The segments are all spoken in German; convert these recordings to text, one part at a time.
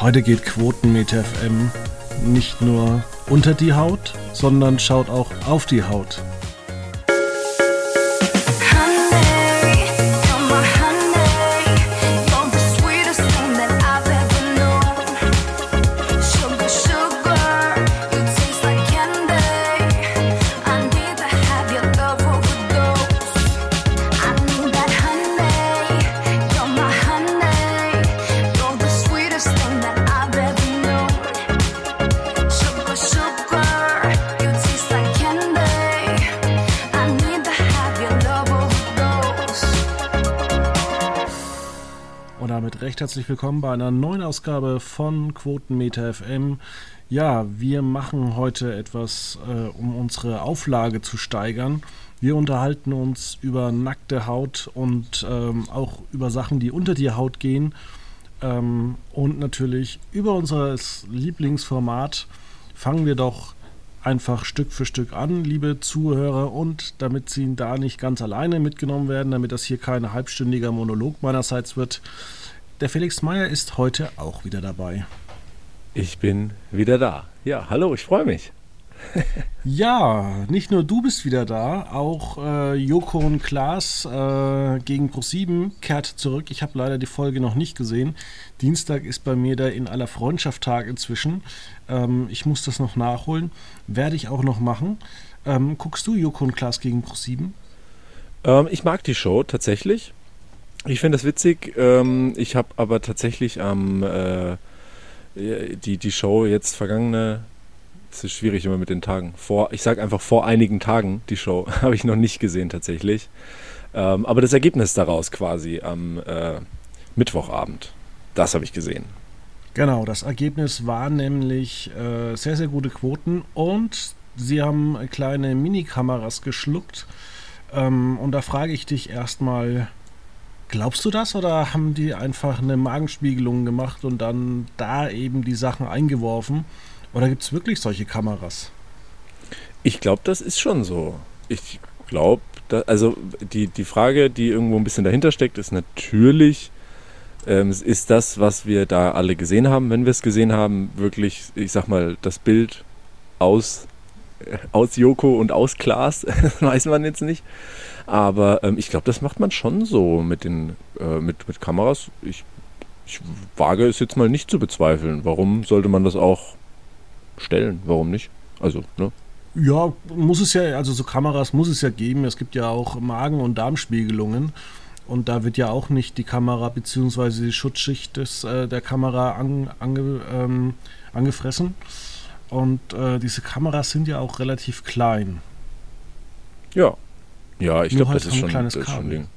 Heute geht Quotenmeter FM nicht nur unter die Haut, sondern schaut auch auf die Haut. Herzlich willkommen bei einer neuen Ausgabe von Quotenmeter FM. Ja, wir machen heute etwas, äh, um unsere Auflage zu steigern. Wir unterhalten uns über nackte Haut und ähm, auch über Sachen, die unter die Haut gehen. Ähm, und natürlich über unser Lieblingsformat fangen wir doch einfach Stück für Stück an, liebe Zuhörer, und damit Sie da nicht ganz alleine mitgenommen werden, damit das hier kein halbstündiger Monolog meinerseits wird, der Felix Meyer ist heute auch wieder dabei. Ich bin wieder da. Ja, hallo, ich freue mich. ja, nicht nur du bist wieder da, auch äh, Joko und Klaas äh, gegen Pro7 kehrt zurück. Ich habe leider die Folge noch nicht gesehen. Dienstag ist bei mir der in aller Freundschaft Tag inzwischen. Ähm, ich muss das noch nachholen. Werde ich auch noch machen. Ähm, guckst du Joko und Klaas gegen Pro7? Ähm, ich mag die Show tatsächlich. Ich finde das witzig. Ähm, ich habe aber tatsächlich am äh, die, die Show jetzt vergangene, es ist schwierig immer mit den Tagen, vor, ich sage einfach vor einigen Tagen die Show, habe ich noch nicht gesehen tatsächlich. Ähm, aber das Ergebnis daraus quasi am äh, Mittwochabend, das habe ich gesehen. Genau, das Ergebnis war nämlich äh, sehr, sehr gute Quoten und sie haben kleine Minikameras geschluckt. Ähm, und da frage ich dich erstmal, Glaubst du das oder haben die einfach eine Magenspiegelung gemacht und dann da eben die Sachen eingeworfen? Oder gibt es wirklich solche Kameras? Ich glaube, das ist schon so. Ich glaube, also die, die Frage, die irgendwo ein bisschen dahinter steckt, ist natürlich, ähm, ist das, was wir da alle gesehen haben, wenn wir es gesehen haben, wirklich, ich sag mal, das Bild aus, aus Joko und aus Klaas, weiß man jetzt nicht. Aber ähm, ich glaube, das macht man schon so mit den äh, mit, mit Kameras. Ich, ich wage es jetzt mal nicht zu bezweifeln. Warum sollte man das auch stellen? Warum nicht? Also, ne? Ja, muss es ja, also so Kameras muss es ja geben. Es gibt ja auch Magen- und Darmspiegelungen. Und da wird ja auch nicht die Kamera bzw. die Schutzschicht des, äh, der Kamera an, ange, ähm, angefressen. Und äh, diese Kameras sind ja auch relativ klein. Ja, ja, ich glaube, halt das ist schon, ein kleines Kabel. Ding.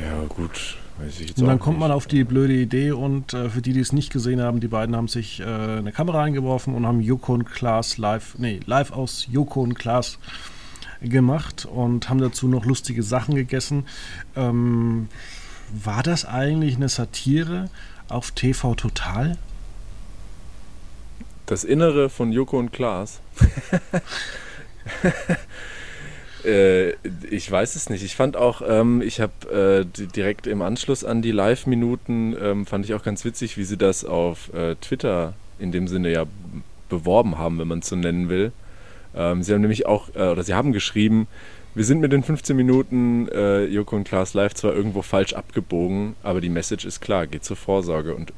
Ja, gut. Weiß ich jetzt und dann kommt nicht. man auf die blöde Idee und äh, für die, die es nicht gesehen haben, die beiden haben sich äh, eine Kamera eingeworfen und haben Joko und Klaas live, nee, live aus Joko und Klaas gemacht und haben dazu noch lustige Sachen gegessen. Ähm, war das eigentlich eine Satire auf TV Total? Das Innere von Joko und Klaas. Äh, ich weiß es nicht. Ich fand auch, ähm, ich habe äh, direkt im Anschluss an die Live-Minuten, ähm, fand ich auch ganz witzig, wie sie das auf äh, Twitter in dem Sinne ja beworben haben, wenn man es so nennen will. Ähm, sie haben nämlich auch, äh, oder sie haben geschrieben, wir sind mit den 15 Minuten äh, Joko und Klaas Live zwar irgendwo falsch abgebogen, aber die Message ist klar, geht zur Vorsorge. Und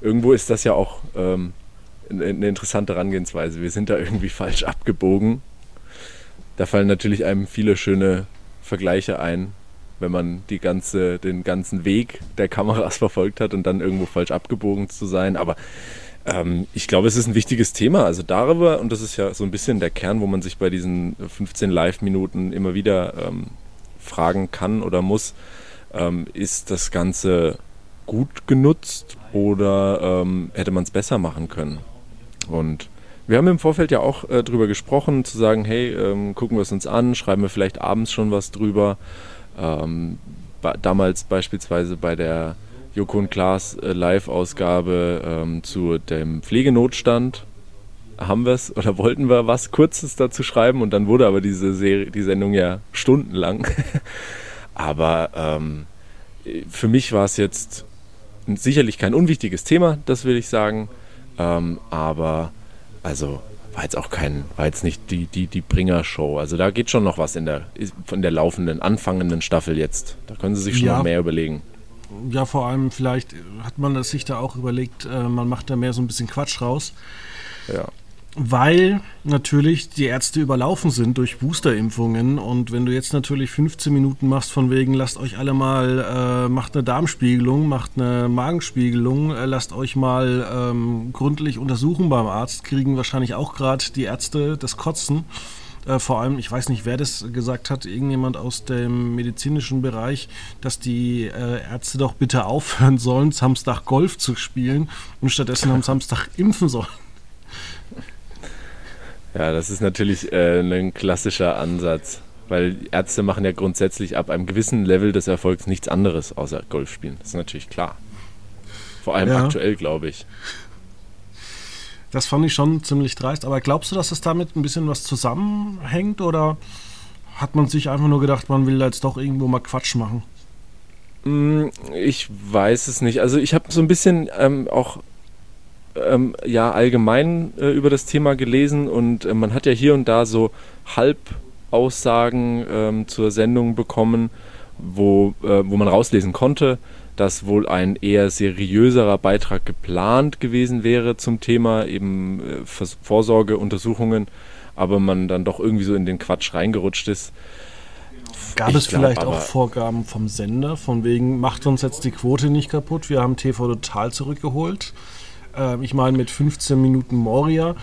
irgendwo ist das ja auch ähm, eine interessante Herangehensweise. Wir sind da irgendwie falsch abgebogen da fallen natürlich einem viele schöne Vergleiche ein, wenn man die ganze, den ganzen Weg der Kameras verfolgt hat und dann irgendwo falsch abgebogen zu sein. Aber ähm, ich glaube, es ist ein wichtiges Thema. Also darüber, und das ist ja so ein bisschen der Kern, wo man sich bei diesen 15 Live-Minuten immer wieder ähm, fragen kann oder muss, ähm, ist das Ganze gut genutzt oder ähm, hätte man es besser machen können? Und wir haben im Vorfeld ja auch äh, drüber gesprochen, zu sagen, hey, ähm, gucken wir es uns an, schreiben wir vielleicht abends schon was drüber. Ähm, damals beispielsweise bei der Joko und Klaas äh, Live-Ausgabe ähm, zu dem Pflegenotstand haben wir es oder wollten wir was Kurzes dazu schreiben und dann wurde aber diese Serie, die Sendung ja stundenlang. aber ähm, für mich war es jetzt sicherlich kein unwichtiges Thema, das will ich sagen. Ähm, aber also war jetzt auch kein, war jetzt nicht die, die, die Bringer-Show. Also da geht schon noch was in der, von der laufenden, anfangenden Staffel jetzt. Da können sie sich schon ja. noch mehr überlegen. Ja, vor allem vielleicht hat man sich da auch überlegt, äh, man macht da mehr so ein bisschen Quatsch raus. Ja weil natürlich die Ärzte überlaufen sind durch Boosterimpfungen und wenn du jetzt natürlich 15 Minuten machst von wegen, lasst euch alle mal, äh, macht eine Darmspiegelung, macht eine Magenspiegelung, äh, lasst euch mal ähm, gründlich untersuchen beim Arzt, kriegen wahrscheinlich auch gerade die Ärzte das Kotzen. Äh, vor allem, ich weiß nicht, wer das gesagt hat, irgendjemand aus dem medizinischen Bereich, dass die äh, Ärzte doch bitte aufhören sollen, Samstag Golf zu spielen und stattdessen am Samstag impfen sollen. Ja, das ist natürlich äh, ein klassischer Ansatz, weil Ärzte machen ja grundsätzlich ab einem gewissen Level des Erfolgs nichts anderes außer Golf spielen. Das ist natürlich klar. Vor allem ja. aktuell, glaube ich. Das fand ich schon ziemlich dreist. Aber glaubst du, dass es damit ein bisschen was zusammenhängt oder hat man sich einfach nur gedacht, man will da jetzt doch irgendwo mal Quatsch machen? Mm, ich weiß es nicht. Also ich habe so ein bisschen ähm, auch ähm, ja allgemein äh, über das Thema gelesen und äh, man hat ja hier und da so Halbaussagen ähm, zur Sendung bekommen, wo, äh, wo man rauslesen konnte, dass wohl ein eher seriöserer Beitrag geplant gewesen wäre zum Thema eben äh, Vorsorgeuntersuchungen, aber man dann doch irgendwie so in den Quatsch reingerutscht ist. Gab ich es glaub, vielleicht auch Vorgaben vom Sender, von wegen, macht uns jetzt die Quote nicht kaputt, wir haben TV total zurückgeholt? Äh, ich meine, mit 15 Minuten Moria,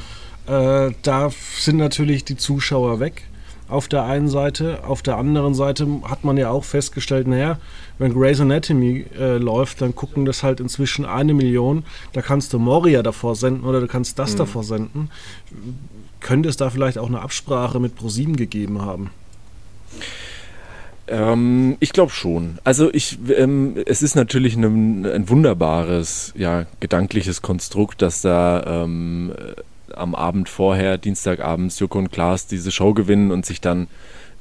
äh, da sind natürlich die Zuschauer weg. Auf der einen Seite, auf der anderen Seite hat man ja auch festgestellt, naja, wenn Grey's Anatomy äh, läuft, dann gucken das halt inzwischen eine Million. Da kannst du Moria davor senden oder du kannst das mhm. davor senden. Könnte es da vielleicht auch eine Absprache mit ProSieben gegeben haben? Ähm, ich glaube schon. Also ich, ähm, es ist natürlich ein, ein, wunderbares, ja, gedankliches Konstrukt, dass da ähm, äh, am Abend vorher, Dienstagabends, Joko und Klaas diese Show gewinnen und sich dann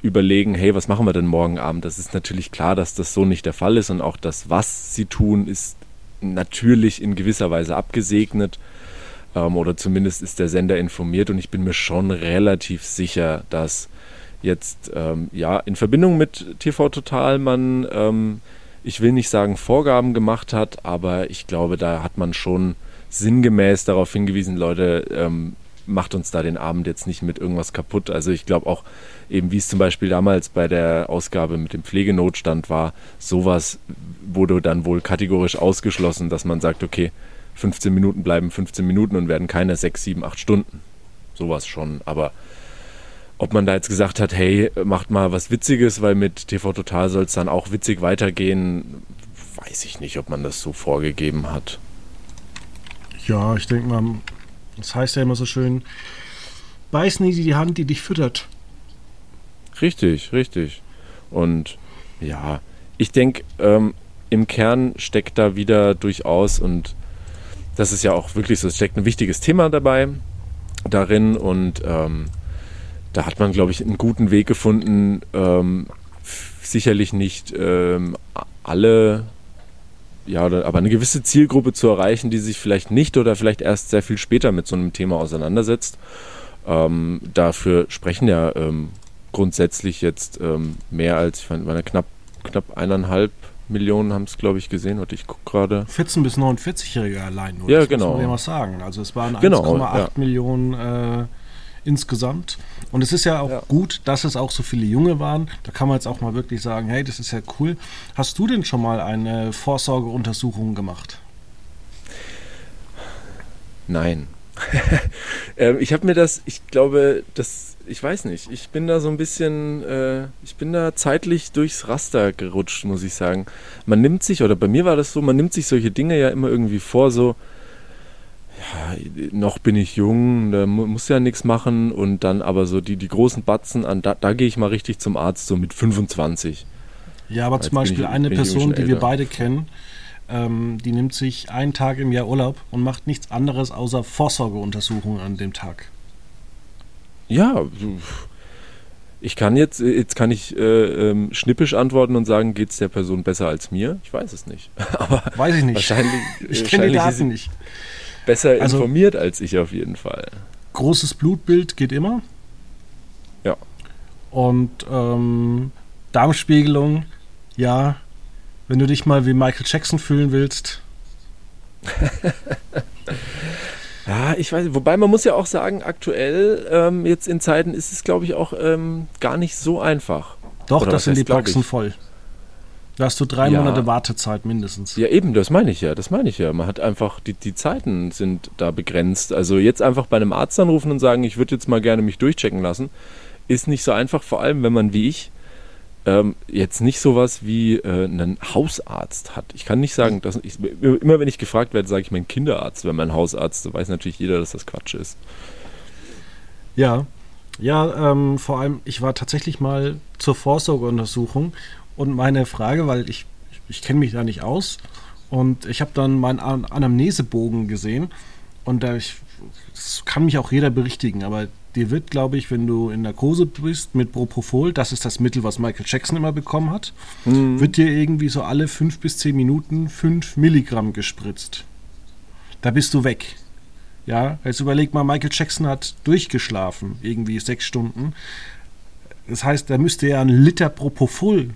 überlegen, hey, was machen wir denn morgen Abend? Das ist natürlich klar, dass das so nicht der Fall ist und auch das, was sie tun, ist natürlich in gewisser Weise abgesegnet ähm, oder zumindest ist der Sender informiert und ich bin mir schon relativ sicher, dass jetzt ähm, ja in Verbindung mit TV Total man, ähm, ich will nicht sagen Vorgaben gemacht hat, aber ich glaube, da hat man schon sinngemäß darauf hingewiesen, Leute, ähm, macht uns da den Abend jetzt nicht mit irgendwas kaputt. Also ich glaube auch, eben wie es zum Beispiel damals bei der Ausgabe mit dem Pflegenotstand war, sowas wurde dann wohl kategorisch ausgeschlossen, dass man sagt, okay, 15 Minuten bleiben 15 Minuten und werden keine 6, 7, 8 Stunden. Sowas schon, aber ob man da jetzt gesagt hat, hey, macht mal was Witziges, weil mit TV Total soll es dann auch witzig weitergehen, weiß ich nicht, ob man das so vorgegeben hat. Ja, ich denke mal, das heißt ja immer so schön, beiß nie die Hand, die dich füttert. Richtig, richtig. Und ja, ich denke, ähm, im Kern steckt da wieder durchaus, und das ist ja auch wirklich so, es steckt ein wichtiges Thema dabei darin und ähm, da hat man, glaube ich, einen guten Weg gefunden, ähm, sicherlich nicht ähm, alle, ja, aber eine gewisse Zielgruppe zu erreichen, die sich vielleicht nicht oder vielleicht erst sehr viel später mit so einem Thema auseinandersetzt. Ähm, dafür sprechen ja ähm, grundsätzlich jetzt ähm, mehr als, ich meine, knapp, knapp eineinhalb Millionen haben es, glaube ich, gesehen. Und ich gucke gerade. 14 bis 49-Jährige allein nur. Ja, das genau. Muss man ja mal sagen. Also es waren 1,8 genau, ja. Millionen äh, insgesamt. Und es ist ja auch ja. gut, dass es auch so viele Junge waren. Da kann man jetzt auch mal wirklich sagen, hey, das ist ja cool. Hast du denn schon mal eine Vorsorgeuntersuchung gemacht? Nein. ähm, ich habe mir das, ich glaube, das, ich weiß nicht, ich bin da so ein bisschen, äh, ich bin da zeitlich durchs Raster gerutscht, muss ich sagen. Man nimmt sich, oder bei mir war das so, man nimmt sich solche Dinge ja immer irgendwie vor, so, noch bin ich jung, da muss ja nichts machen und dann aber so die, die großen Batzen an, da, da gehe ich mal richtig zum Arzt, so mit 25. Ja, aber Jetzt zum Beispiel ich, eine Person, die wir beide kennen, ähm, die nimmt sich einen Tag im Jahr Urlaub und macht nichts anderes außer Vorsorgeuntersuchungen an dem Tag. Ja, Ich kann jetzt, jetzt kann ich äh, ähm, schnippisch antworten und sagen, geht es der Person besser als mir? Ich weiß es nicht. Aber weiß ich nicht. Wahrscheinlich, ich kenne die Daten nicht. Besser also, informiert als ich auf jeden Fall. Großes Blutbild geht immer. Ja. Und ähm, Darmspiegelung, ja. Wenn du dich mal wie Michael Jackson fühlen willst. Ja, ich weiß, wobei man muss ja auch sagen, aktuell ähm, jetzt in Zeiten ist es, glaube ich, auch ähm, gar nicht so einfach. Doch, Oder das sind die Praxen voll. Da hast du drei ja. Monate Wartezeit mindestens. Ja, eben, das meine ich ja, das meine ich ja. Man hat einfach, die, die Zeiten sind da begrenzt. Also jetzt einfach bei einem Arzt anrufen und sagen, ich würde jetzt mal gerne mich durchchecken lassen, ist nicht so einfach, vor allem wenn man wie ich ähm, jetzt nicht sowas wie äh, einen Hausarzt hat. Ich kann nicht sagen, dass ich, immer wenn ich gefragt werde, sage ich mein Kinderarzt, wenn mein Hausarzt, so weiß natürlich jeder, dass das Quatsch ist. Ja, ja, ähm, vor allem, ich war tatsächlich mal zur Vorsorgeuntersuchung und meine Frage, weil ich, ich kenne mich da nicht aus und ich habe dann meinen Anamnesebogen gesehen und da ich, das kann mich auch jeder berichtigen, aber dir wird, glaube ich, wenn du in Narkose bist mit Propofol, das ist das Mittel, was Michael Jackson immer bekommen hat, mhm. wird dir irgendwie so alle fünf bis zehn Minuten fünf Milligramm gespritzt. Da bist du weg. Ja, jetzt überleg mal, Michael Jackson hat durchgeschlafen, irgendwie sechs Stunden. Das heißt, da müsste er einen Liter Propofol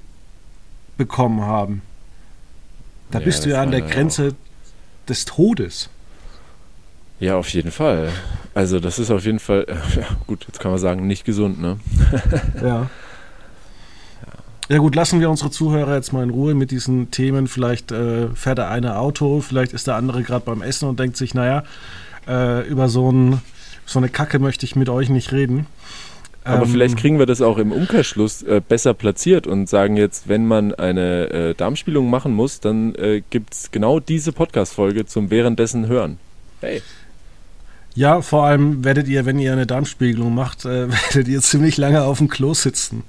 bekommen haben. Da ja, bist du ja an der Grenze auch. des Todes. Ja, auf jeden Fall. Also das ist auf jeden Fall, ja, gut, jetzt kann man sagen, nicht gesund, ne? ja. Ja gut, lassen wir unsere Zuhörer jetzt mal in Ruhe mit diesen Themen. Vielleicht äh, fährt der eine Auto, vielleicht ist der andere gerade beim Essen und denkt sich, naja, äh, über so, ein, so eine Kacke möchte ich mit euch nicht reden. Aber ähm, vielleicht kriegen wir das auch im Umkehrschluss äh, besser platziert und sagen jetzt, wenn man eine äh, Darmspielung machen muss, dann äh, gibt es genau diese Podcast-Folge zum währenddessen Hören. Hey. Ja, vor allem werdet ihr, wenn ihr eine Darmspiegelung macht, äh, werdet ihr ziemlich lange auf dem Klo sitzen.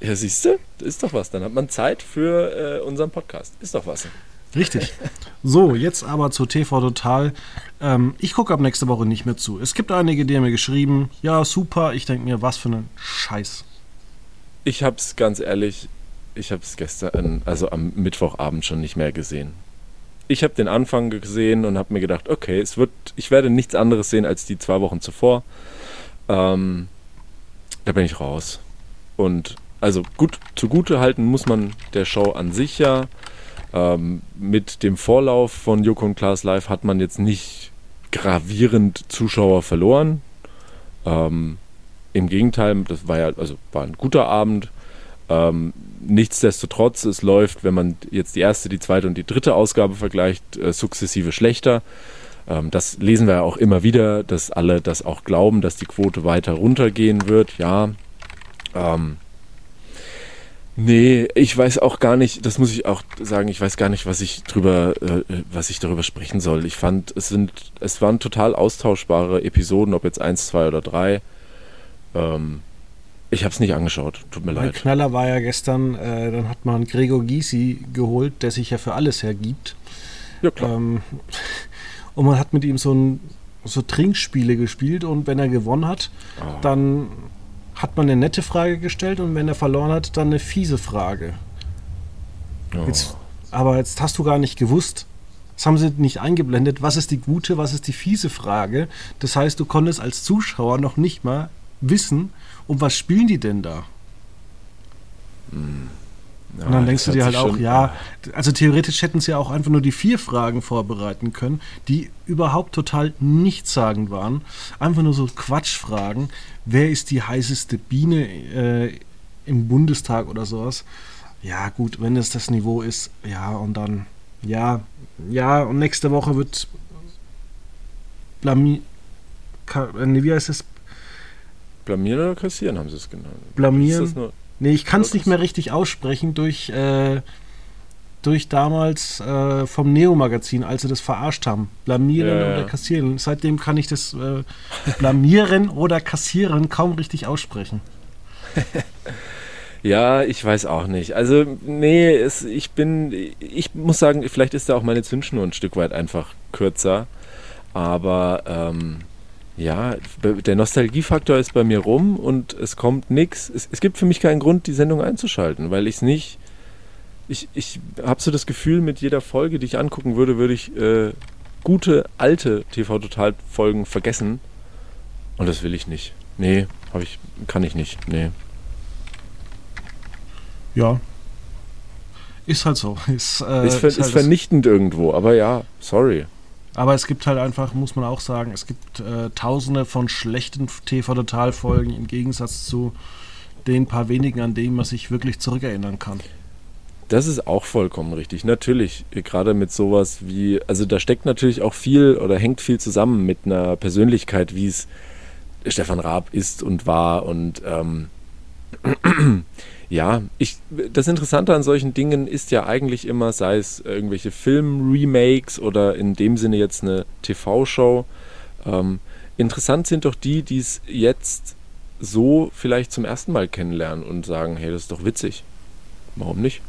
Ja, siehst du, ist doch was. Dann hat man Zeit für äh, unseren Podcast. Ist doch was. Richtig. So, jetzt aber zu TV Total. Ähm, ich gucke ab nächste Woche nicht mehr zu. Es gibt einige, die haben mir geschrieben, ja, super. Ich denke mir, was für ein Scheiß. Ich hab's ganz ehrlich, ich hab's gestern, also am Mittwochabend schon nicht mehr gesehen ich habe den Anfang gesehen und habe mir gedacht, okay, es wird, ich werde nichts anderes sehen als die zwei Wochen zuvor. Ähm, da bin ich raus. Und also gut zugute halten muss man der Show an sich ja. Ähm, mit dem Vorlauf von Joko und Klaas Live hat man jetzt nicht gravierend Zuschauer verloren. Ähm, Im Gegenteil, das war ja, also war ein guter Abend. Ähm, nichtsdestotrotz, es läuft, wenn man jetzt die erste, die zweite und die dritte Ausgabe vergleicht, äh, sukzessive schlechter. Ähm, das lesen wir ja auch immer wieder, dass alle das auch glauben, dass die Quote weiter runtergehen wird. Ja. Ähm, nee, ich weiß auch gar nicht, das muss ich auch sagen, ich weiß gar nicht, was ich drüber, äh, was ich darüber sprechen soll. Ich fand, es sind, es waren total austauschbare Episoden, ob jetzt eins, zwei oder drei. Ähm, ich habe es nicht angeschaut, tut mir mein leid. Knaller war ja gestern, äh, dann hat man Gregor Gysi geholt, der sich ja für alles hergibt. Ja, klar. Ähm, und man hat mit ihm so, ein, so Trinkspiele gespielt und wenn er gewonnen hat, oh. dann hat man eine nette Frage gestellt und wenn er verloren hat, dann eine fiese Frage. Oh. Jetzt, aber jetzt hast du gar nicht gewusst, das haben sie nicht eingeblendet, was ist die gute, was ist die fiese Frage. Das heißt, du konntest als Zuschauer noch nicht mal wissen, und was spielen die denn da? Hm. Ja, und dann denkst du dir halt auch, ja, also theoretisch hätten sie ja auch einfach nur die vier Fragen vorbereiten können, die überhaupt total nichtssagend waren. Einfach nur so Quatschfragen. Wer ist die heißeste Biene äh, im Bundestag oder sowas? Ja, gut, wenn es das Niveau ist, ja, und dann, ja, ja, und nächste Woche wird Blami. Äh, wie heißt es? Blamieren oder kassieren haben sie es genannt. Blamieren. Nee, ich kann es nicht mehr richtig aussprechen durch, äh, durch damals äh, vom Neo-Magazin, als sie das verarscht haben. Blamieren ja, oder kassieren. Seitdem kann ich das äh, blamieren oder kassieren kaum richtig aussprechen. ja, ich weiß auch nicht. Also, nee, es, ich bin, ich muss sagen, vielleicht ist da auch meine Zündschnur ein Stück weit einfach kürzer. Aber ähm, Ja, der Nostalgiefaktor ist bei mir rum und es kommt nichts. Es, es gibt für mich keinen Grund, die Sendung einzuschalten, weil ich es nicht. Ich, ich habe so das Gefühl, mit jeder Folge, die ich angucken würde, würde ich äh, gute alte TV-Total-Folgen vergessen. Und das will ich nicht. Nee, hab ich, kann ich nicht. Nee. Ja. Ist halt so. Ist, äh, ist, ver ist, halt ist vernichtend irgendwo, aber ja, sorry. Aber es gibt halt einfach, muss man auch sagen, es gibt äh, tausende von schlechten TV-Total-Folgen im Gegensatz zu den paar wenigen, an denen man sich wirklich zurückerinnern kann. Das ist auch vollkommen richtig. Natürlich, gerade mit sowas wie, also da steckt natürlich auch viel oder hängt viel zusammen mit einer Persönlichkeit, wie es Stefan Raab ist und war und ähm, ja, ich, das Interessante an solchen Dingen ist ja eigentlich immer, sei es irgendwelche Film-Remakes oder in dem Sinne jetzt eine TV-Show. Ähm, interessant sind doch die, die es jetzt so vielleicht zum ersten Mal kennenlernen und sagen, hey, das ist doch witzig. Warum nicht?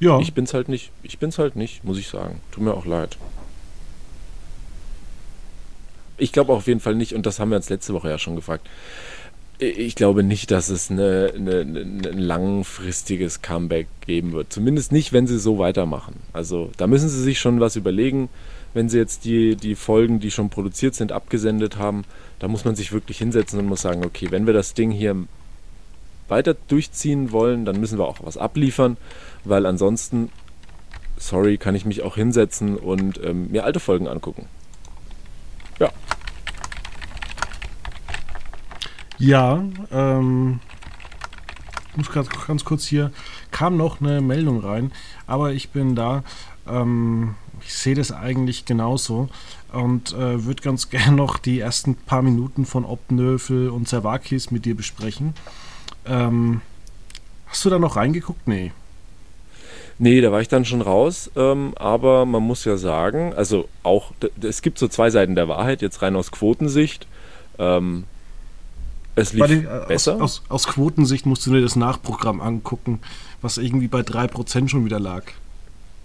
Ja. Ich bin's halt nicht. Ich bin's halt nicht, muss ich sagen. Tut mir auch leid. Ich glaube auf jeden Fall nicht, und das haben wir uns letzte Woche ja schon gefragt ich glaube nicht, dass es eine, eine, ein langfristiges Comeback geben wird. Zumindest nicht, wenn sie so weitermachen. Also da müssen sie sich schon was überlegen. Wenn sie jetzt die, die Folgen, die schon produziert sind, abgesendet haben, da muss man sich wirklich hinsetzen und muss sagen, okay, wenn wir das Ding hier weiter durchziehen wollen, dann müssen wir auch was abliefern, weil ansonsten, sorry, kann ich mich auch hinsetzen und ähm, mir alte Folgen angucken. Ja, ähm, ich muss ganz, ganz kurz hier, kam noch eine Meldung rein, aber ich bin da. Ähm, ich sehe das eigentlich genauso und äh, würde ganz gerne noch die ersten paar Minuten von Obnöfel und Servakis mit dir besprechen. Ähm, hast du da noch reingeguckt? Nee. Nee, da war ich dann schon raus. Ähm, aber man muss ja sagen, also auch, es gibt so zwei Seiten der Wahrheit, jetzt rein aus Quotensicht. Ähm, es lief den, äh, besser. Aus, aus, aus, Quotensicht musst du dir das Nachprogramm angucken, was irgendwie bei 3% schon wieder lag.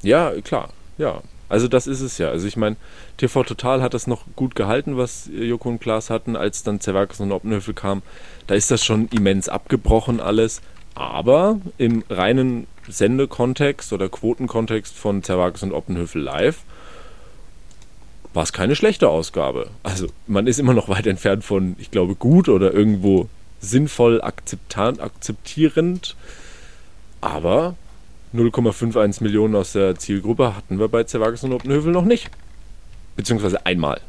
Ja, klar, ja. Also das ist es ja. Also ich meine, TV Total hat das noch gut gehalten, was Joko und Klaas hatten, als dann Zerwakis und Oppenhöfel kam. Da ist das schon immens abgebrochen alles. Aber im reinen Sendekontext oder Quotenkontext von Zerwakis und Oppenhöfel live war es keine schlechte Ausgabe. Also man ist immer noch weit entfernt von, ich glaube, gut oder irgendwo sinnvoll akzeptierend. Aber 0,51 Millionen aus der Zielgruppe hatten wir bei Zerwages und Oppenhövel noch nicht. Beziehungsweise einmal.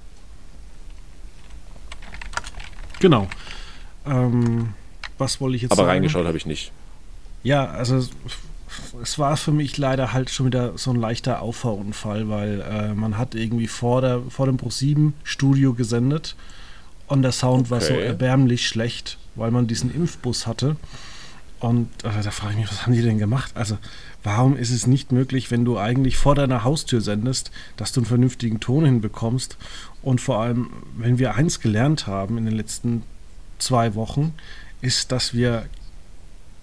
Genau. Ähm, was wollte ich jetzt Aber sagen? reingeschaut habe ich nicht. Ja, also es war für mich leider halt schon wieder so ein leichter Auffahrunfall, weil äh, man hat irgendwie vor, der, vor dem Pro7 Studio gesendet und der Sound okay. war so erbärmlich schlecht, weil man diesen Impfbus hatte. Und äh, da frage ich mich, was haben die denn gemacht? Also, warum ist es nicht möglich, wenn du eigentlich vor deiner Haustür sendest, dass du einen vernünftigen Ton hinbekommst? Und vor allem, wenn wir eins gelernt haben in den letzten zwei Wochen, ist, dass wir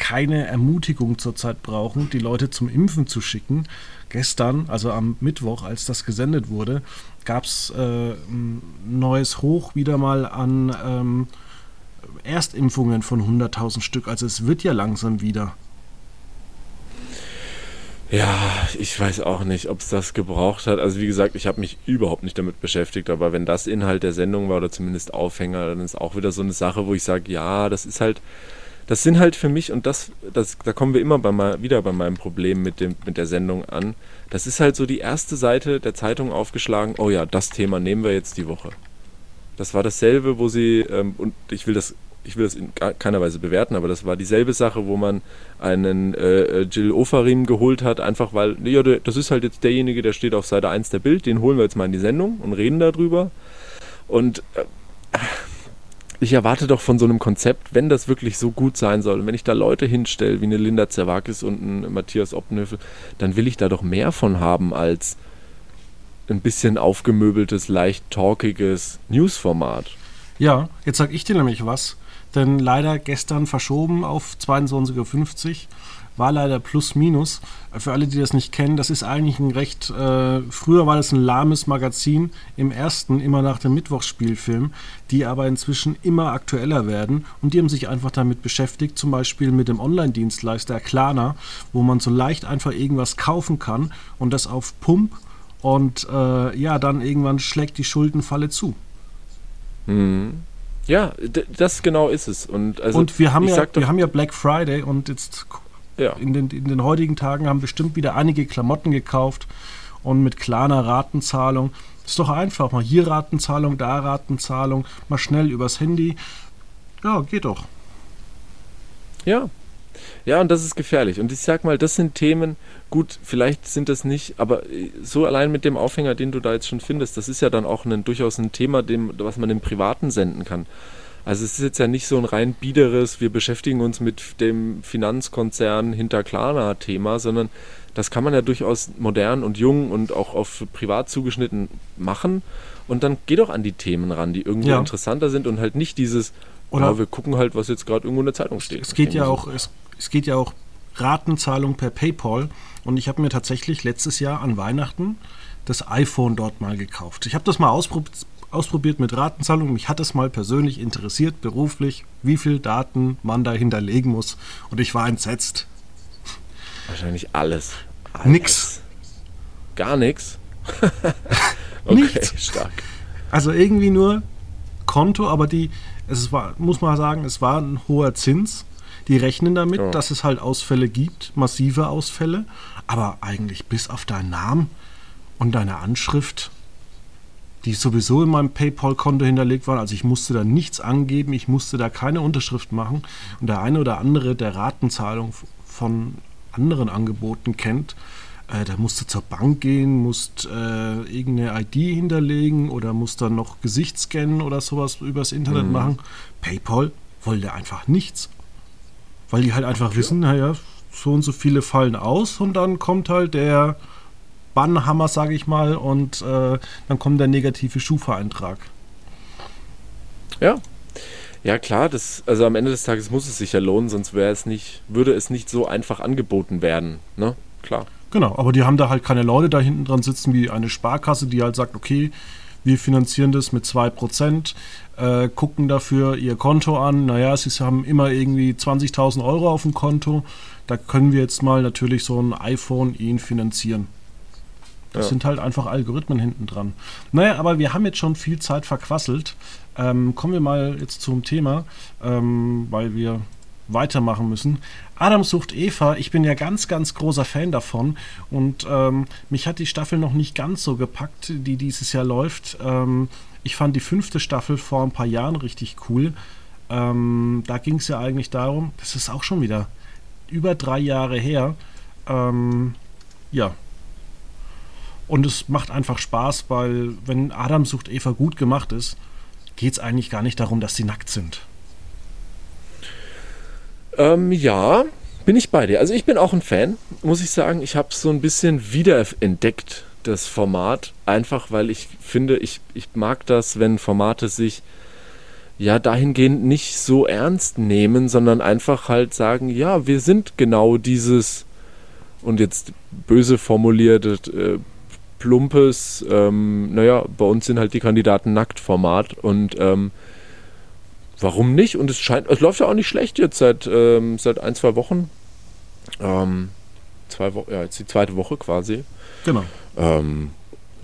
keine Ermutigung zurzeit brauchen, die Leute zum Impfen zu schicken. Gestern, also am Mittwoch, als das gesendet wurde, gab es äh, ein neues Hoch wieder mal an ähm, Erstimpfungen von 100.000 Stück. Also es wird ja langsam wieder. Ja, ich weiß auch nicht, ob es das gebraucht hat. Also wie gesagt, ich habe mich überhaupt nicht damit beschäftigt, aber wenn das Inhalt der Sendung war oder zumindest Aufhänger, dann ist auch wieder so eine Sache, wo ich sage, ja, das ist halt das sind halt für mich, und das, das, da kommen wir immer bei, wieder bei meinem Problem mit, dem, mit der Sendung an, das ist halt so die erste Seite der Zeitung aufgeschlagen, oh ja, das Thema nehmen wir jetzt die Woche. Das war dasselbe, wo sie, ähm, und ich will das, ich will das in keiner Weise bewerten, aber das war dieselbe Sache, wo man einen äh, Jill Ofarim geholt hat, einfach weil, ja, das ist halt jetzt derjenige, der steht auf Seite 1 der Bild, den holen wir jetzt mal in die Sendung und reden darüber. Und äh, ich erwarte doch von so einem Konzept, wenn das wirklich so gut sein soll, wenn ich da Leute hinstelle, wie eine Linda Zerwakis und ein Matthias Oppenhöfel, dann will ich da doch mehr von haben als ein bisschen aufgemöbeltes, leicht talkiges Newsformat. Ja, jetzt sag ich dir nämlich was, denn leider gestern verschoben auf 22.50 Uhr. War leider plus minus. Für alle, die das nicht kennen, das ist eigentlich ein recht, äh, früher war das ein lahmes Magazin im ersten, immer nach dem Mittwochsspielfilm, die aber inzwischen immer aktueller werden und die haben sich einfach damit beschäftigt, zum Beispiel mit dem Online-Dienstleister Klarna, wo man so leicht einfach irgendwas kaufen kann und das auf Pump und äh, ja, dann irgendwann schlägt die Schuldenfalle zu. Mhm. Ja, das genau ist es. Und, also, und wir, haben ja, wir haben ja Black Friday und jetzt ja. in, den, in den heutigen Tagen haben bestimmt wieder einige Klamotten gekauft und mit kleiner Ratenzahlung. Ist doch einfach. Mal hier Ratenzahlung, da Ratenzahlung, mal schnell übers Handy. Ja, geht doch. Ja. Ja, und das ist gefährlich. Und ich sag mal, das sind Themen, gut, vielleicht sind das nicht, aber äh, so allein mit dem Aufhänger, den du da jetzt schon findest, das ist ja dann auch ein, durchaus ein Thema, dem, was man im Privaten senden kann. Also es ist jetzt ja nicht so ein rein biederes, wir beschäftigen uns mit dem Finanzkonzern hinter Klarna-Thema, sondern das kann man ja durchaus modern und jung und auch auf privat zugeschnitten machen. Und dann geh doch an die Themen ran, die irgendwie ja. interessanter sind und halt nicht dieses, oder oh, wir gucken halt, was jetzt gerade irgendwo in der Zeitung steht. Es geht ja auch, es, es geht ja auch Ratenzahlung per PayPal. Und ich habe mir tatsächlich letztes Jahr an Weihnachten das iPhone dort mal gekauft. Ich habe das mal ausprobiert ausprobiert mit Ratenzahlung. Mich hat es mal persönlich interessiert, beruflich, wie viel Daten man da hinterlegen muss. Und ich war entsetzt. Wahrscheinlich alles. alles. Nix. Gar nichts. okay, nichts. stark. Also irgendwie nur Konto, aber die, es war, muss man sagen, es war ein hoher Zins. Die rechnen damit, oh. dass es halt Ausfälle gibt, massive Ausfälle. Aber eigentlich bis auf deinen Namen und deine Anschrift die sowieso in meinem PayPal-Konto hinterlegt waren. Also ich musste da nichts angeben, ich musste da keine Unterschrift machen. Und der eine oder andere, der Ratenzahlung von anderen Angeboten kennt, äh, der musste zur Bank gehen, musste äh, irgendeine ID hinterlegen oder musste dann noch Gesicht scannen oder sowas übers Internet mhm. machen. PayPal wollte einfach nichts. Weil die halt einfach okay. wissen, naja, so und so viele fallen aus und dann kommt halt der Bannhammer, sage ich mal, und äh, dann kommt der negative Schufa-Eintrag. Ja. Ja, klar, das, also am Ende des Tages muss es sich ja lohnen, sonst wäre es nicht, würde es nicht so einfach angeboten werden, ne? Klar. Genau, aber die haben da halt keine Leute da hinten dran sitzen wie eine Sparkasse, die halt sagt, okay, wir finanzieren das mit 2%, äh, gucken dafür ihr Konto an. Naja, sie haben immer irgendwie 20.000 Euro auf dem Konto. Da können wir jetzt mal natürlich so ein iPhone ihnen finanzieren. Das ja. sind halt einfach Algorithmen hinten dran. Naja, aber wir haben jetzt schon viel Zeit verquasselt. Ähm, kommen wir mal jetzt zum Thema, ähm, weil wir weitermachen müssen. Adam sucht Eva. Ich bin ja ganz, ganz großer Fan davon und ähm, mich hat die Staffel noch nicht ganz so gepackt, die dieses Jahr läuft. Ähm, ich fand die fünfte Staffel vor ein paar Jahren richtig cool. Ähm, da ging es ja eigentlich darum, das ist auch schon wieder über drei Jahre her. Ähm, ja, und es macht einfach Spaß, weil wenn Adam sucht Eva gut gemacht ist, geht es eigentlich gar nicht darum, dass sie nackt sind. Ähm, ja, bin ich bei dir. Also ich bin auch ein Fan, muss ich sagen. Ich habe so ein bisschen wiederentdeckt, das Format. Einfach weil ich finde, ich, ich mag das, wenn Formate sich ja dahingehend nicht so ernst nehmen, sondern einfach halt sagen, ja, wir sind genau dieses und jetzt böse formuliert, äh, plumpes, ähm, naja, bei uns sind halt die Kandidaten nackt Format und ähm, warum nicht? Und es scheint, es läuft ja auch nicht schlecht jetzt seit, ähm, seit ein, zwei Wochen. Ähm, zwei Wochen, ja, jetzt die zweite Woche quasi. Genau. Ähm,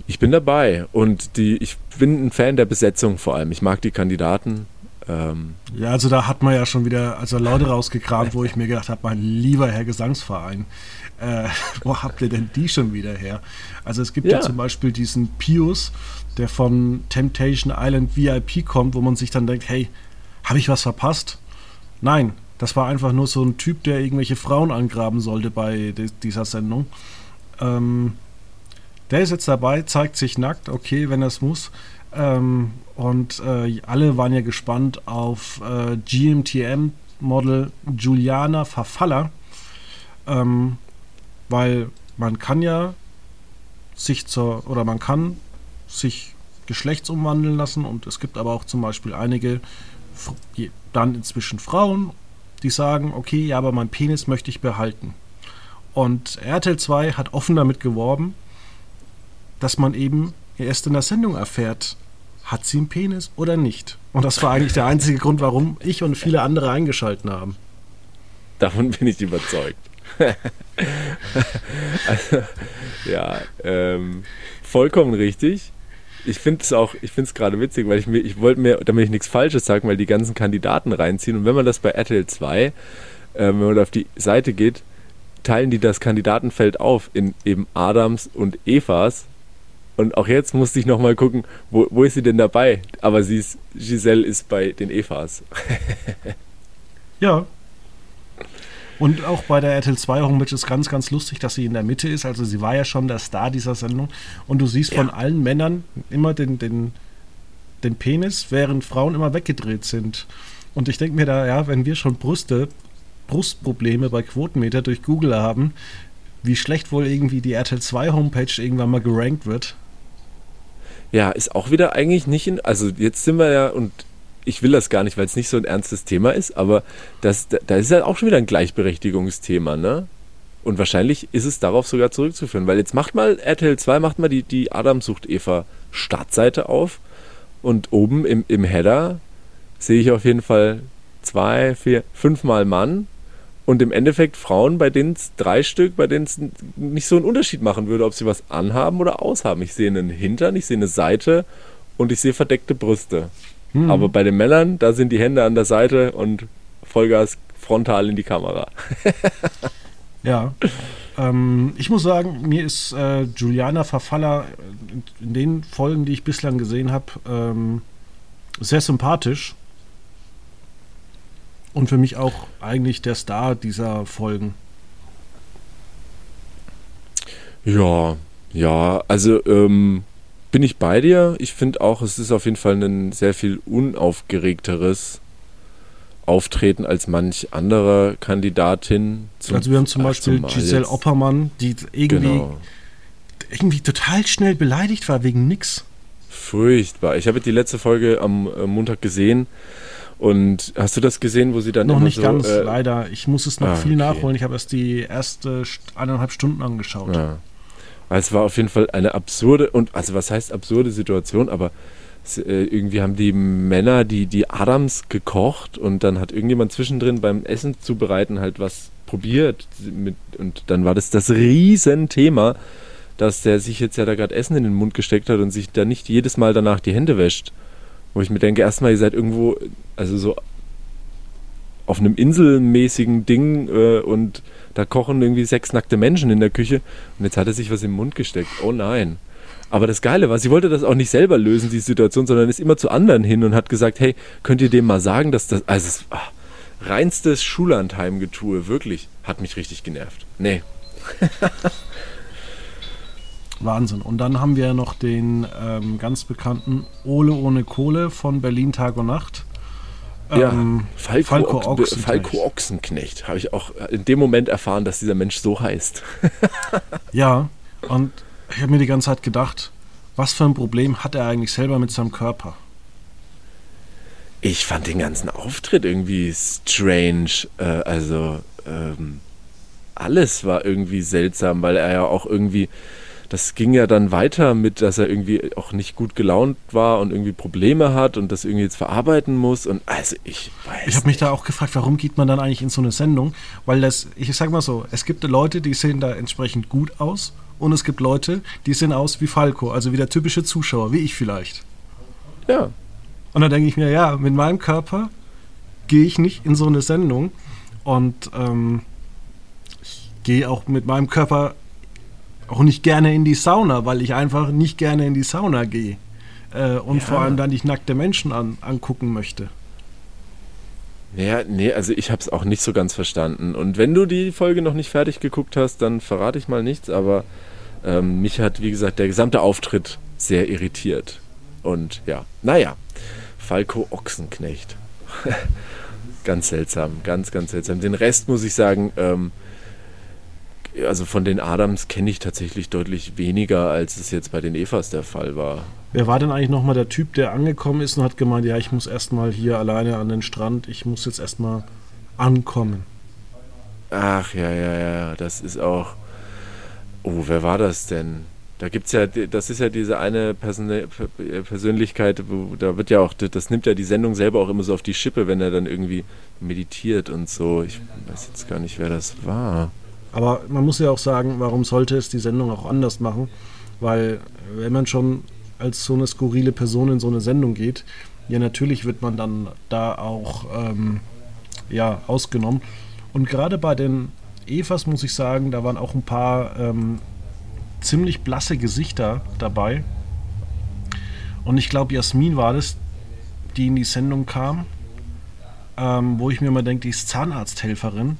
ich bin dabei und die, ich bin ein Fan der Besetzung vor allem. Ich mag die Kandidaten. Ähm, ja, also da hat man ja schon wieder also Leute rausgekramt, wo ich mir gedacht habe, mein lieber Herr Gesangsverein, äh, wo habt ihr denn die schon wieder her? Also es gibt ja, ja zum Beispiel diesen Pius, der von Temptation Island VIP kommt, wo man sich dann denkt, hey, habe ich was verpasst? Nein, das war einfach nur so ein Typ, der irgendwelche Frauen angraben sollte bei dieser Sendung. Ähm, der ist jetzt dabei, zeigt sich nackt, okay, wenn er es muss. Ähm, und äh, alle waren ja gespannt auf äh, GMTM-Model Juliana Verfaller. Ähm, weil man kann ja sich zur, oder man kann sich geschlechtsumwandeln lassen und es gibt aber auch zum Beispiel einige dann inzwischen Frauen, die sagen, okay, ja, aber mein Penis möchte ich behalten. Und RTL 2 hat offen damit geworben, dass man eben erst in der Sendung erfährt, hat sie einen Penis oder nicht. Und das war eigentlich der einzige Grund, warum ich und viele andere eingeschalten haben. Davon bin ich überzeugt. Also, ja, ähm, vollkommen richtig. Ich finde es auch, ich finde es gerade witzig, weil ich mir, ich wollte mir, damit ich nichts Falsches sage, weil die ganzen Kandidaten reinziehen. Und wenn man das bei RTL 2, äh, wenn man auf die Seite geht, teilen die das Kandidatenfeld auf in eben Adams und Evas. Und auch jetzt musste ich nochmal gucken, wo, wo ist sie denn dabei? Aber sie ist, Giselle ist bei den Evas. ja, und auch bei der RTL 2 Homepage ist ganz, ganz lustig, dass sie in der Mitte ist. Also sie war ja schon der Star dieser Sendung. Und du siehst ja. von allen Männern immer den, den, den Penis, während Frauen immer weggedreht sind. Und ich denke mir da, ja, wenn wir schon Brüste, Brustprobleme bei Quotenmeter durch Google haben, wie schlecht wohl irgendwie die RTL 2 Homepage irgendwann mal gerankt wird. Ja, ist auch wieder eigentlich nicht in. Also jetzt sind wir ja, und ich will das gar nicht, weil es nicht so ein ernstes Thema ist, aber das, da ist ja auch schon wieder ein Gleichberechtigungsthema, ne? Und wahrscheinlich ist es darauf sogar zurückzuführen, weil jetzt macht mal RTL 2, macht mal die, die Adam sucht Eva Startseite auf und oben im, im Header sehe ich auf jeden Fall zwei, vier, fünfmal Mann und im Endeffekt Frauen, bei denen es drei Stück, bei denen es nicht so einen Unterschied machen würde, ob sie was anhaben oder aushaben. Ich sehe einen Hintern, ich sehe eine Seite und ich sehe verdeckte Brüste. Hm. Aber bei den Männern, da sind die Hände an der Seite und Vollgas frontal in die Kamera. ja. Ähm, ich muss sagen, mir ist äh, Juliana Verfaller in den Folgen, die ich bislang gesehen habe, ähm, sehr sympathisch. Und für mich auch eigentlich der Star dieser Folgen. Ja, ja, also ähm, bin ich bei dir. Ich finde auch, es ist auf jeden Fall ein sehr viel unaufgeregteres Auftreten als manch andere Kandidatin. also wir haben zum Beispiel Giselle jetzt. Oppermann, die irgendwie, genau. irgendwie total schnell beleidigt war wegen nix. Furchtbar. Ich habe die letzte Folge am äh, Montag gesehen. Und hast du das gesehen, wo sie dann noch nicht so, ganz äh, leider. Ich muss es noch ah, viel okay. nachholen. Ich habe erst die erste eineinhalb Stunden angeschaut. Ja. Es war auf jeden Fall eine absurde und also was heißt absurde Situation, aber äh, irgendwie haben die Männer die, die Adams gekocht und dann hat irgendjemand zwischendrin beim Essen zubereiten halt was probiert mit, und dann war das das Riesenthema, dass der sich jetzt ja da gerade Essen in den Mund gesteckt hat und sich da nicht jedes Mal danach die Hände wäscht. Wo ich mir denke, erstmal, ihr seid irgendwo, also so auf einem inselmäßigen Ding äh, und da kochen irgendwie sechs nackte Menschen in der Küche und jetzt hat er sich was im Mund gesteckt. Oh nein. Aber das Geile war, sie wollte das auch nicht selber lösen, die Situation, sondern ist immer zu anderen hin und hat gesagt, hey, könnt ihr dem mal sagen, dass das, also es, ach, reinstes Schullandheimgetue, wirklich, hat mich richtig genervt. Nee. Wahnsinn. Und dann haben wir noch den ähm, ganz bekannten Ole ohne Kohle von Berlin Tag und Nacht. Ja, ähm, Falco, Falco, Ochsenknecht. Falco Ochsenknecht. Habe ich auch in dem Moment erfahren, dass dieser Mensch so heißt. ja, und ich habe mir die ganze Zeit gedacht, was für ein Problem hat er eigentlich selber mit seinem Körper? Ich fand den ganzen Auftritt irgendwie strange. Äh, also ähm, alles war irgendwie seltsam, weil er ja auch irgendwie das ging ja dann weiter mit, dass er irgendwie auch nicht gut gelaunt war und irgendwie Probleme hat und das irgendwie jetzt verarbeiten muss. Und also ich weiß. Ich habe mich da auch gefragt, warum geht man dann eigentlich in so eine Sendung? Weil das, ich sag mal so, es gibt Leute, die sehen da entsprechend gut aus und es gibt Leute, die sehen aus wie Falco, also wie der typische Zuschauer, wie ich vielleicht. Ja. Und dann denke ich mir, ja, mit meinem Körper gehe ich nicht in so eine Sendung und ähm, ich gehe auch mit meinem Körper auch nicht gerne in die Sauna, weil ich einfach nicht gerne in die Sauna gehe. Äh, und ja. vor allem dann nicht nackte Menschen an, angucken möchte. Ja, nee, also ich habe es auch nicht so ganz verstanden. Und wenn du die Folge noch nicht fertig geguckt hast, dann verrate ich mal nichts, aber ähm, mich hat, wie gesagt, der gesamte Auftritt sehr irritiert. Und ja, naja, Falco Ochsenknecht. ganz seltsam, ganz, ganz seltsam. Den Rest muss ich sagen, ähm, also von den Adams kenne ich tatsächlich deutlich weniger, als es jetzt bei den Evas der Fall war. Wer war denn eigentlich nochmal der Typ, der angekommen ist und hat gemeint, ja, ich muss erstmal hier alleine an den Strand, ich muss jetzt erstmal ankommen? Ach ja, ja, ja, das ist auch. Oh, wer war das denn? Da gibt es ja, das ist ja diese eine Person Persönlichkeit, wo, da wird ja auch, das nimmt ja die Sendung selber auch immer so auf die Schippe, wenn er dann irgendwie meditiert und so. Ich weiß jetzt gar nicht, wer das war. Aber man muss ja auch sagen, warum sollte es die Sendung auch anders machen? Weil, wenn man schon als so eine skurrile Person in so eine Sendung geht, ja, natürlich wird man dann da auch ähm, ja, ausgenommen. Und gerade bei den Evas muss ich sagen, da waren auch ein paar ähm, ziemlich blasse Gesichter dabei. Und ich glaube, Jasmin war das, die in die Sendung kam, ähm, wo ich mir mal denke, die ist Zahnarzthelferin.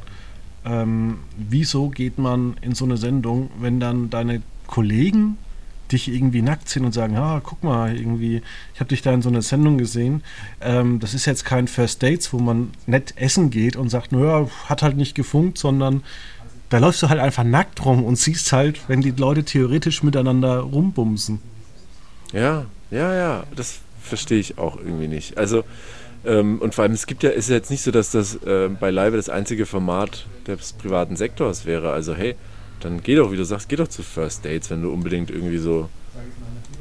Ähm, wieso geht man in so eine Sendung, wenn dann deine Kollegen dich irgendwie nackt sehen und sagen, ah, guck mal, irgendwie, ich habe dich da in so einer Sendung gesehen. Ähm, das ist jetzt kein First Dates, wo man nett essen geht und sagt, naja, hat halt nicht gefunkt, sondern da läufst du halt einfach nackt rum und siehst halt, wenn die Leute theoretisch miteinander rumbumsen. Ja, ja, ja, das verstehe ich auch irgendwie nicht. Also, ähm, und vor allem, es gibt ja, ist ja jetzt nicht so, dass das äh, bei Live das einzige Format des privaten Sektors wäre. Also, hey, dann geh doch, wie du sagst, geh doch zu First Dates, wenn du unbedingt irgendwie so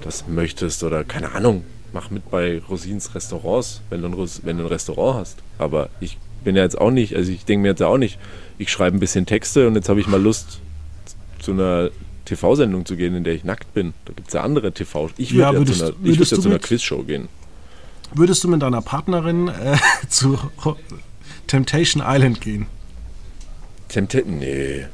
das möchtest oder keine Ahnung, mach mit bei Rosins Restaurants, wenn du, ein, wenn du ein Restaurant hast. Aber ich bin ja jetzt auch nicht, also ich denke mir jetzt auch nicht, ich schreibe ein bisschen Texte und jetzt habe ich mal Lust zu einer TV-Sendung zu gehen, in der ich nackt bin. Da gibt es ja andere TV. Ich würde ja, ja, zu einer, ich würd ja zu einer Quizshow gehen. Würdest du mit deiner Partnerin äh, zu Temptation Island gehen? Temptation? Nee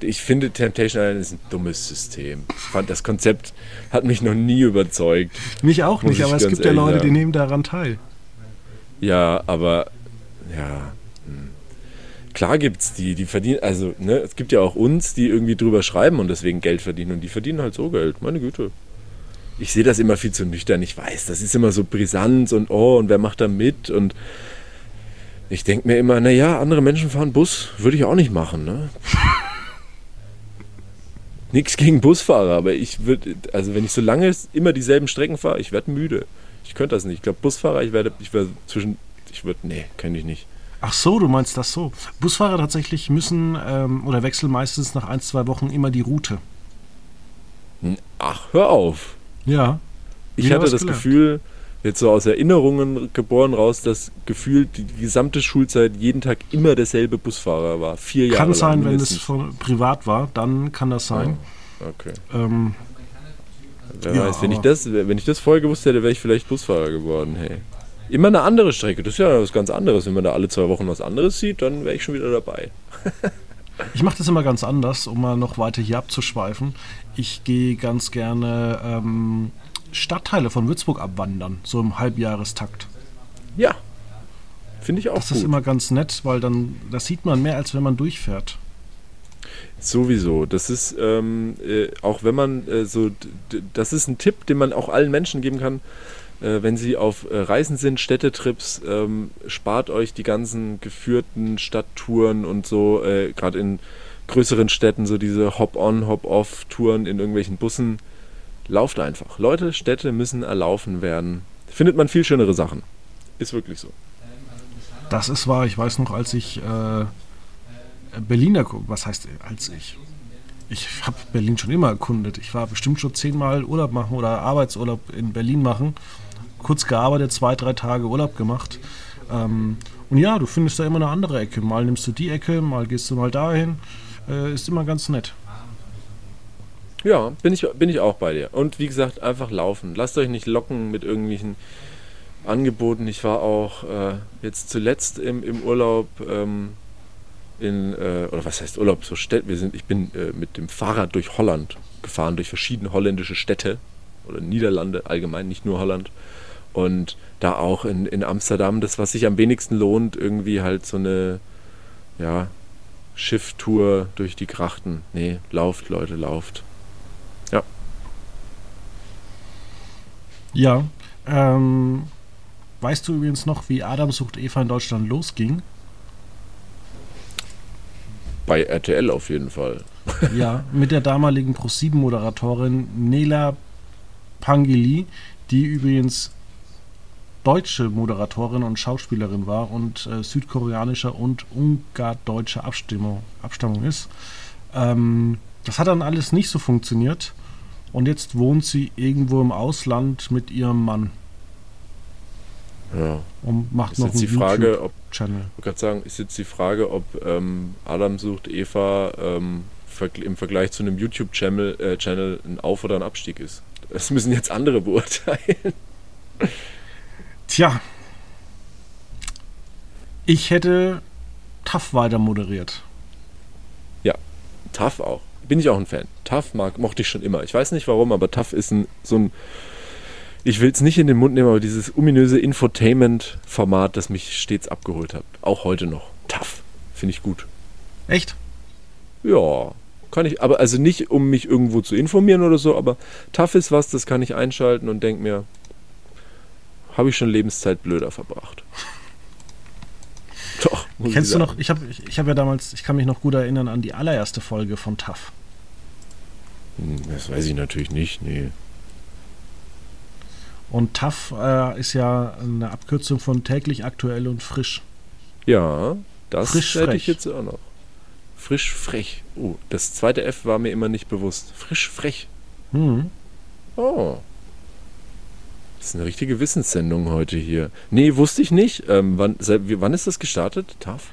ich finde Temptation Island ist ein dummes System. Ich fand das Konzept hat mich noch nie überzeugt. Mich auch nicht, aber es gibt ja Leute, sagen. die nehmen daran teil. Ja, aber ja. Hm. Klar gibt es die, die verdienen, also ne, es gibt ja auch uns, die irgendwie drüber schreiben und deswegen Geld verdienen und die verdienen halt so Geld, meine Güte. Ich sehe das immer viel zu nüchtern, ich weiß, das ist immer so brisant und oh, und wer macht da mit und ich denke mir immer, naja, andere Menschen fahren Bus, würde ich auch nicht machen, ne? Nichts gegen Busfahrer, aber ich würde, also wenn ich so lange immer dieselben Strecken fahre, ich werde müde. Ich könnte das nicht. Ich glaube, Busfahrer, ich werde, ich werde zwischen, ich würde, nee, kann ich nicht. Ach so, du meinst das so. Busfahrer tatsächlich müssen ähm, oder wechseln meistens nach ein, zwei Wochen immer die Route. Ach, hör auf. Ja. Ich hatte das gelernt. Gefühl, jetzt so aus Erinnerungen geboren raus, dass gefühlt die gesamte Schulzeit jeden Tag immer derselbe Busfahrer war. Vier Jahre Kann sein, wenn es privat war, dann kann das sein. Oh, okay. Ähm, Wer ja, weiß, wenn ich, das, wenn ich das vorher gewusst hätte, wäre ich vielleicht Busfahrer geworden. Hey. Immer eine andere Strecke, das ist ja was ganz anderes. Wenn man da alle zwei Wochen was anderes sieht, dann wäre ich schon wieder dabei. ich mache das immer ganz anders, um mal noch weiter hier abzuschweifen. Ich gehe ganz gerne ähm, Stadtteile von Würzburg abwandern, so im Halbjahrestakt. Ja, finde ich auch Das gut. ist immer ganz nett, weil dann, das sieht man mehr, als wenn man durchfährt. Sowieso. Das ist, ähm, äh, auch wenn man äh, so, das ist ein Tipp, den man auch allen Menschen geben kann, äh, wenn sie auf äh, Reisen sind, Städtetrips, ähm, spart euch die ganzen geführten Stadttouren und so, äh, gerade in größeren Städten, so diese Hop-on, Hop-off-Touren in irgendwelchen Bussen Lauft einfach. Leute, Städte müssen erlaufen werden. Findet man viel schönere Sachen. Ist wirklich so. Das ist wahr. Ich weiß noch, als ich äh, Berliner, was heißt als ich? Ich habe Berlin schon immer erkundet. Ich war bestimmt schon zehnmal Urlaub machen oder Arbeitsurlaub in Berlin machen. Kurz gearbeitet, zwei, drei Tage Urlaub gemacht. Ähm, und ja, du findest da immer eine andere Ecke. Mal nimmst du die Ecke, mal gehst du mal dahin. Äh, ist immer ganz nett. Ja, bin ich, bin ich auch bei dir. Und wie gesagt, einfach laufen. Lasst euch nicht locken mit irgendwelchen Angeboten. Ich war auch äh, jetzt zuletzt im, im Urlaub ähm, in, äh, oder was heißt Urlaub, so Städte. Wir sind, ich bin äh, mit dem Fahrrad durch Holland gefahren, durch verschiedene holländische Städte oder Niederlande allgemein, nicht nur Holland. Und da auch in, in Amsterdam, das, was sich am wenigsten lohnt, irgendwie halt so eine, ja, Schifftour durch die Krachten. Nee, lauft, Leute, lauft. Ja. Ja. Ähm, weißt du übrigens noch, wie Adam sucht Eva in Deutschland losging? Bei RTL auf jeden Fall. ja, mit der damaligen Pro7-Moderatorin Nela Pangili, die übrigens deutsche Moderatorin und Schauspielerin war und äh, südkoreanischer und ungardeutscher Abstimmung, Abstammung ist. Ähm, das hat dann alles nicht so funktioniert und jetzt wohnt sie irgendwo im Ausland mit ihrem Mann. Ja. Und macht Ist noch jetzt die Frage, ob YouTube-Channel. Ich gerade sagen, ist jetzt die Frage, ob ähm, Adam sucht Eva ähm, im Vergleich zu einem YouTube-Channel äh, Channel ein Auf- oder ein Abstieg ist. Das müssen jetzt andere beurteilen. Tja. Ich hätte TAF weiter moderiert. Tough auch. Bin ich auch ein Fan. Tough mag, mochte ich schon immer. Ich weiß nicht warum, aber Tough ist ein, so ein. Ich will es nicht in den Mund nehmen, aber dieses ominöse Infotainment-Format, das mich stets abgeholt hat. Auch heute noch. Tough. Finde ich gut. Echt? Ja, kann ich, aber also nicht, um mich irgendwo zu informieren oder so, aber tough ist was, das kann ich einschalten und denke mir, habe ich schon Lebenszeit blöder verbracht. Doch, Kennst ich du noch, ich habe ich, ich hab ja damals, ich kann mich noch gut erinnern an die allererste Folge von TAF. Hm, Das weiß ich natürlich nicht, nee. Und TAF äh, ist ja eine Abkürzung von täglich aktuell und frisch. Ja, das Frisch hätte frech. ich jetzt auch noch. Frisch frech. Oh, das zweite F war mir immer nicht bewusst. Frisch frech. Hm. Oh. Das ist eine richtige Wissenssendung heute hier. Nee, wusste ich nicht. Ähm, wann, wann ist das gestartet? TAF?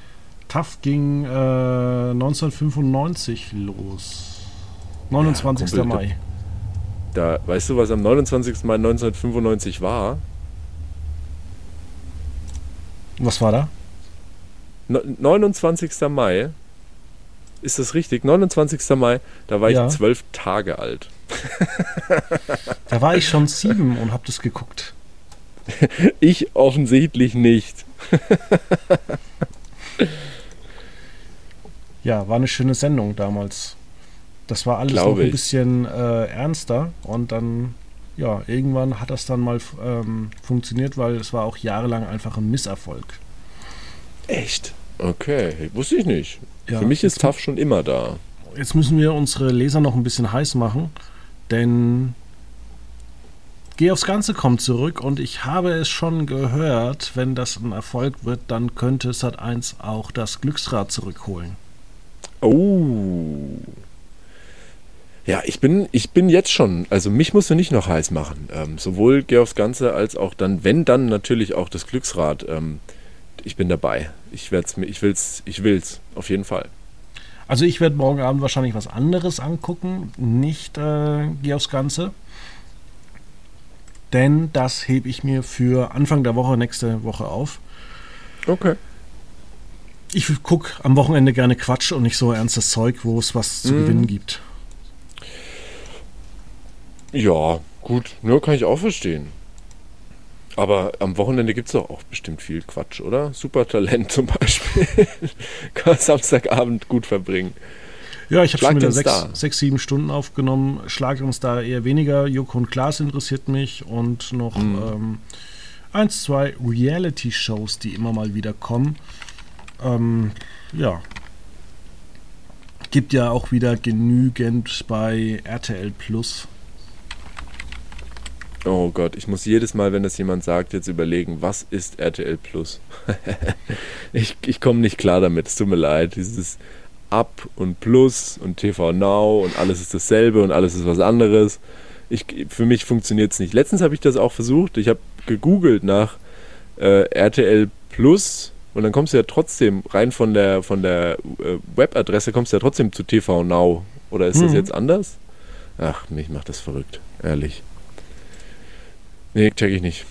TAF ging äh, 1995 los. 29. Kumpel, Mai. Da, weißt du, was am 29. Mai 1995 war? Was war da? No, 29. Mai. Ist das richtig? 29. Mai, da war Ja. ich zwölf Tage alt. Da war ich schon sieben und habe das geguckt. Ich offensichtlich nicht. Ja, war eine schöne Sendung damals. Das war alles Glaube noch ein bisschen äh, ernster und dann, ja, irgendwann hat das dann mal ähm, funktioniert, weil es war auch jahrelang einfach ein Misserfolg. Echt? Okay, wusste ich nicht. Ja, Für mich ist TAF schon immer da. jetzt müssen wir unsere Leser noch ein bisschen heiß machen, denn Geh aufs Ganze kommt zurück und ich habe es schon gehört, wenn das ein Erfolg wird, dann könnte Sat1 auch das Glücksrad zurückholen. Oh. Ja, ich bin, ich bin jetzt schon, also mich musst du nicht noch heiß machen. Ähm, sowohl Geh aufs Ganze als auch dann, wenn dann natürlich auch das Glücksrad. Ähm, ich bin dabei. Ich werd's mir, ich will's, ich will's, auf jeden Fall. Also ich werde morgen Abend wahrscheinlich was anderes angucken, nicht äh, Geh aufs Ganze. Denn das hebe ich mir für Anfang der Woche, nächste Woche auf. Okay. Ich gucke am Wochenende gerne Quatsch und nicht so ernstes Zeug, wo es was zu Mhm. gewinnen gibt. Ja, gut, ne, kann ich auch verstehen. Aber am Wochenende gibt es doch auch bestimmt viel Quatsch, oder? Supertalent zum Beispiel. kann man Samstagabend gut verbringen. Ja, ich habe schon wieder sechs, sechs, sieben Stunden aufgenommen. Schlag uns da eher weniger. Joko und Klaas interessiert mich und noch Mhm. ähm, eins, zwei Reality-Shows, die immer mal wieder kommen. Ähm, ja. Gibt ja auch wieder genügend bei RTL Plus. Oh Gott, ich muss jedes Mal, wenn das jemand sagt, jetzt überlegen, was ist RTL Plus? ich ich komme nicht klar damit, es tut mir leid. Dieses Up und Plus und TV Now und alles ist dasselbe und alles ist was anderes. Ich, für mich funktioniert es nicht. Letztens habe ich das auch versucht. Ich habe gegoogelt nach äh, RTL Plus und dann kommst du ja trotzdem rein von der, von der äh, Webadresse, kommst du ja trotzdem zu TV Now. Oder ist das Mhm. jetzt anders? Ach, mich macht das verrückt, ehrlich. Nee, check ich nicht.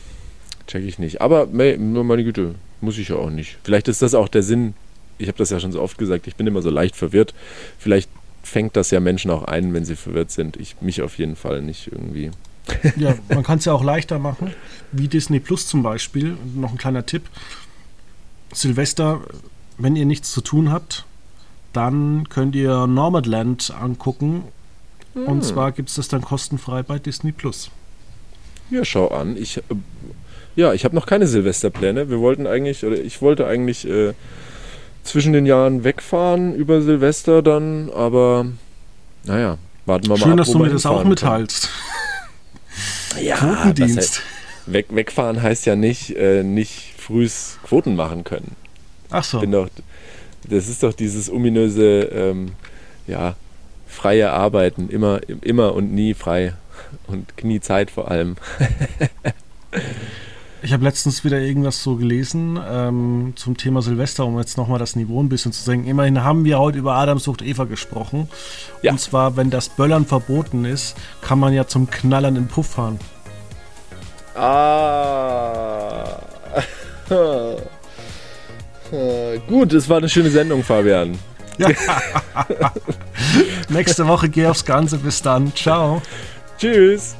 Check ich nicht. Aber meine Güte, muss ich ja auch nicht. Vielleicht ist das auch der Sinn. Ich habe das ja schon so oft gesagt, ich bin immer so leicht verwirrt. Vielleicht fängt das ja Menschen auch ein, wenn sie verwirrt sind. Ich mich auf jeden Fall nicht irgendwie. Ja, man kann es ja auch leichter machen, wie Disney Plus zum Beispiel. Noch ein kleiner Tipp. Silvester, wenn ihr nichts zu tun habt, dann könnt ihr Nomadland angucken. Und zwar gibt es das dann kostenfrei bei Disney Plus. Ja, schau an. Ich, äh, ja, ich habe noch keine Silvesterpläne. Wir wollten eigentlich, oder ich wollte eigentlich äh, zwischen den Jahren wegfahren über Silvester dann, aber naja, warten wir mal Schön, dass du mir das auch mitteilst. Ja, Quotendienst. was weg, wegfahren heißt ja nicht, äh, nicht frühs Quoten machen können. Ach so. Doch, das ist doch dieses ominöse, ähm, ja, freie Arbeiten, immer, immer und nie frei und nie Zeit vor allem. Ich habe letztens wieder irgendwas so gelesen ähm, zum Thema Silvester, um jetzt nochmal das Niveau ein bisschen zu senken. Immerhin haben wir heute über Adam sucht Eva gesprochen. Ja. Und zwar, wenn das Böllern verboten ist, kann man ja zum Knallern in Puff fahren. Ah. Gut, es war eine schöne Sendung, Fabian. Ja. Nächste Woche geh aufs Ganze. Bis dann. Ciao. Tschüss.